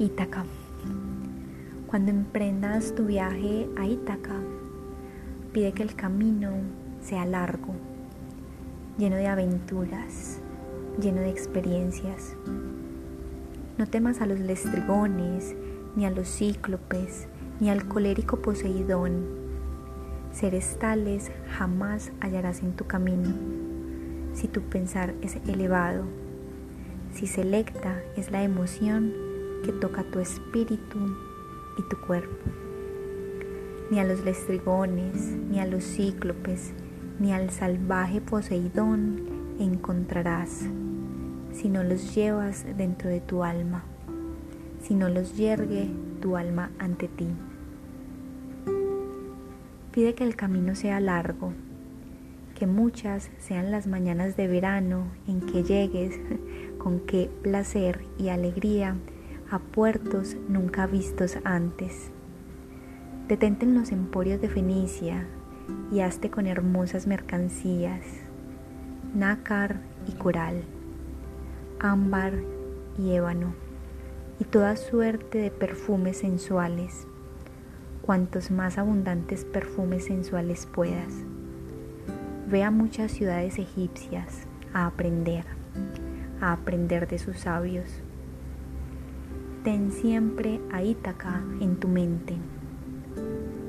Ítaca. Cuando emprendas tu viaje a Ítaca, pide que el camino sea largo, lleno de aventuras, lleno de experiencias. No temas a los lestrigones, ni a los cíclopes, ni al colérico Poseidón. Seres tales jamás hallarás en tu camino, si tu pensar es elevado, si selecta es la emoción que toca tu espíritu y tu cuerpo. Ni a los lestrigones, ni a los cíclopes, ni al salvaje Poseidón encontrarás, si no los llevas dentro de tu alma, si no los yergue tu alma ante ti. Pide que el camino sea largo, que muchas sean las mañanas de verano en que llegues con qué placer y alegría a puertos nunca vistos antes. Detente en los emporios de Fenicia y hazte con hermosas mercancías, nácar y coral, ámbar y ébano, y toda suerte de perfumes sensuales, cuantos más abundantes perfumes sensuales puedas. Ve a muchas ciudades egipcias a aprender, a aprender de sus sabios Ten siempre a Ítaca en tu mente.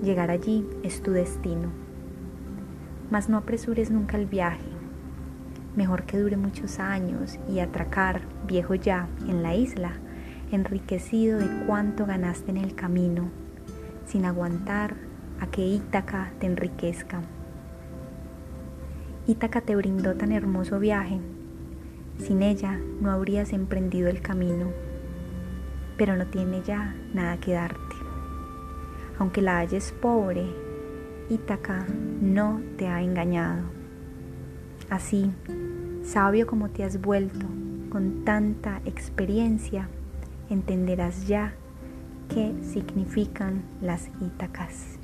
Llegar allí es tu destino. Mas no apresures nunca el viaje. Mejor que dure muchos años y atracar, viejo ya, en la isla, enriquecido de cuánto ganaste en el camino, sin aguantar a que Ítaca te enriquezca. Ítaca te brindó tan hermoso viaje. Sin ella no habrías emprendido el camino pero no tiene ya nada que darte. Aunque la halles pobre, Ítaca no te ha engañado. Así, sabio como te has vuelto, con tanta experiencia, entenderás ya qué significan las Ítacas.